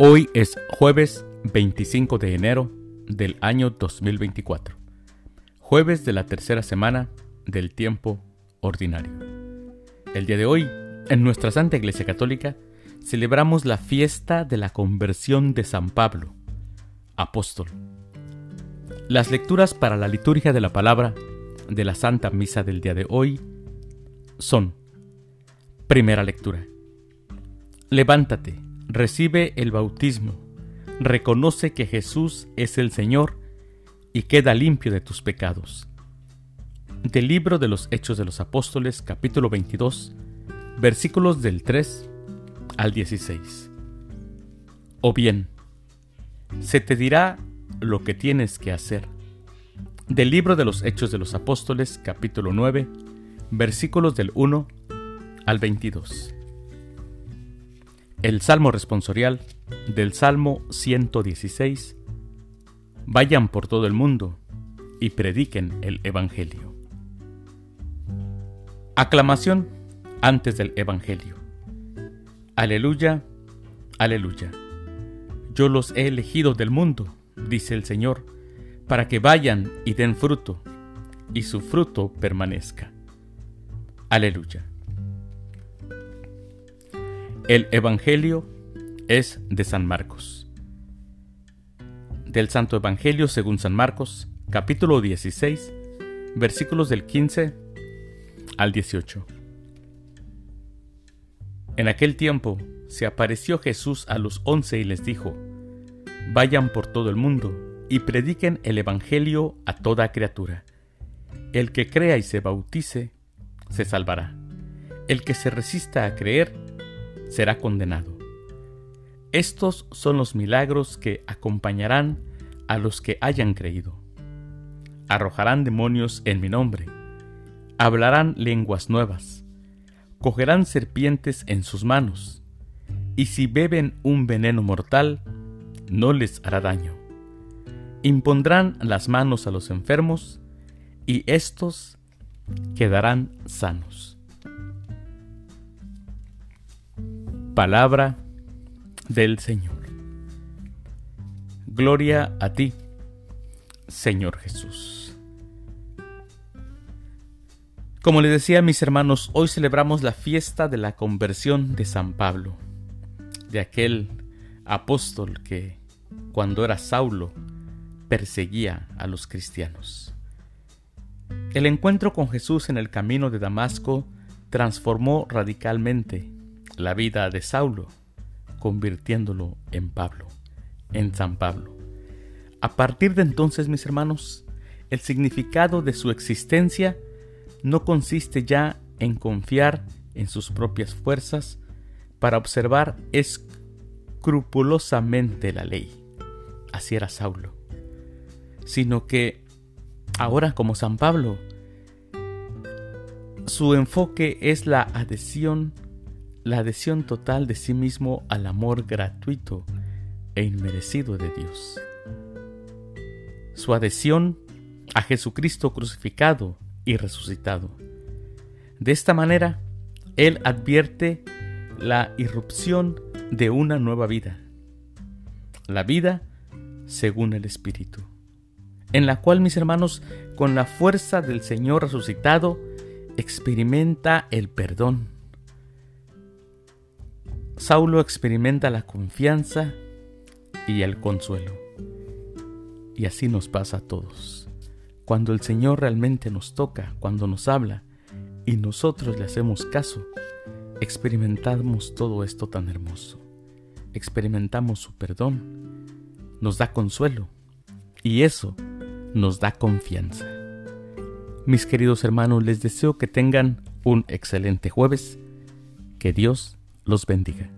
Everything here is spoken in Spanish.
Hoy es jueves 25 de enero del año 2024, jueves de la tercera semana del tiempo ordinario. El día de hoy, en nuestra Santa Iglesia Católica, celebramos la fiesta de la conversión de San Pablo, apóstol. Las lecturas para la liturgia de la palabra de la Santa Misa del día de hoy son, primera lectura, levántate recibe el bautismo, reconoce que Jesús es el Señor y queda limpio de tus pecados. Del libro de los Hechos de los Apóstoles, capítulo 22, versículos del 3 al 16. O bien, se te dirá lo que tienes que hacer. Del libro de los Hechos de los Apóstoles, capítulo 9, versículos del 1 al 22. El Salmo responsorial del Salmo 116. Vayan por todo el mundo y prediquen el Evangelio. Aclamación antes del Evangelio. Aleluya, aleluya. Yo los he elegido del mundo, dice el Señor, para que vayan y den fruto, y su fruto permanezca. Aleluya. El Evangelio es de San Marcos. Del Santo Evangelio según San Marcos, capítulo 16, versículos del 15 al 18. En aquel tiempo se apareció Jesús a los once y les dijo, Vayan por todo el mundo y prediquen el Evangelio a toda criatura. El que crea y se bautice, se salvará. El que se resista a creer, será condenado. Estos son los milagros que acompañarán a los que hayan creído. Arrojarán demonios en mi nombre, hablarán lenguas nuevas, cogerán serpientes en sus manos, y si beben un veneno mortal, no les hará daño. Impondrán las manos a los enfermos, y éstos quedarán sanos. Palabra del Señor. Gloria a ti, Señor Jesús. Como les decía mis hermanos, hoy celebramos la fiesta de la conversión de San Pablo, de aquel apóstol que, cuando era Saulo, perseguía a los cristianos. El encuentro con Jesús en el camino de Damasco transformó radicalmente la vida de Saulo, convirtiéndolo en Pablo, en San Pablo. A partir de entonces, mis hermanos, el significado de su existencia no consiste ya en confiar en sus propias fuerzas para observar escrupulosamente la ley. Así era Saulo. Sino que ahora como San Pablo, su enfoque es la adhesión la adhesión total de sí mismo al amor gratuito e inmerecido de Dios. Su adhesión a Jesucristo crucificado y resucitado. De esta manera, Él advierte la irrupción de una nueva vida, la vida según el Espíritu, en la cual mis hermanos, con la fuerza del Señor resucitado, experimenta el perdón Saulo experimenta la confianza y el consuelo. Y así nos pasa a todos. Cuando el Señor realmente nos toca, cuando nos habla y nosotros le hacemos caso, experimentamos todo esto tan hermoso. Experimentamos su perdón, nos da consuelo y eso nos da confianza. Mis queridos hermanos, les deseo que tengan un excelente jueves. Que Dios los bendiga.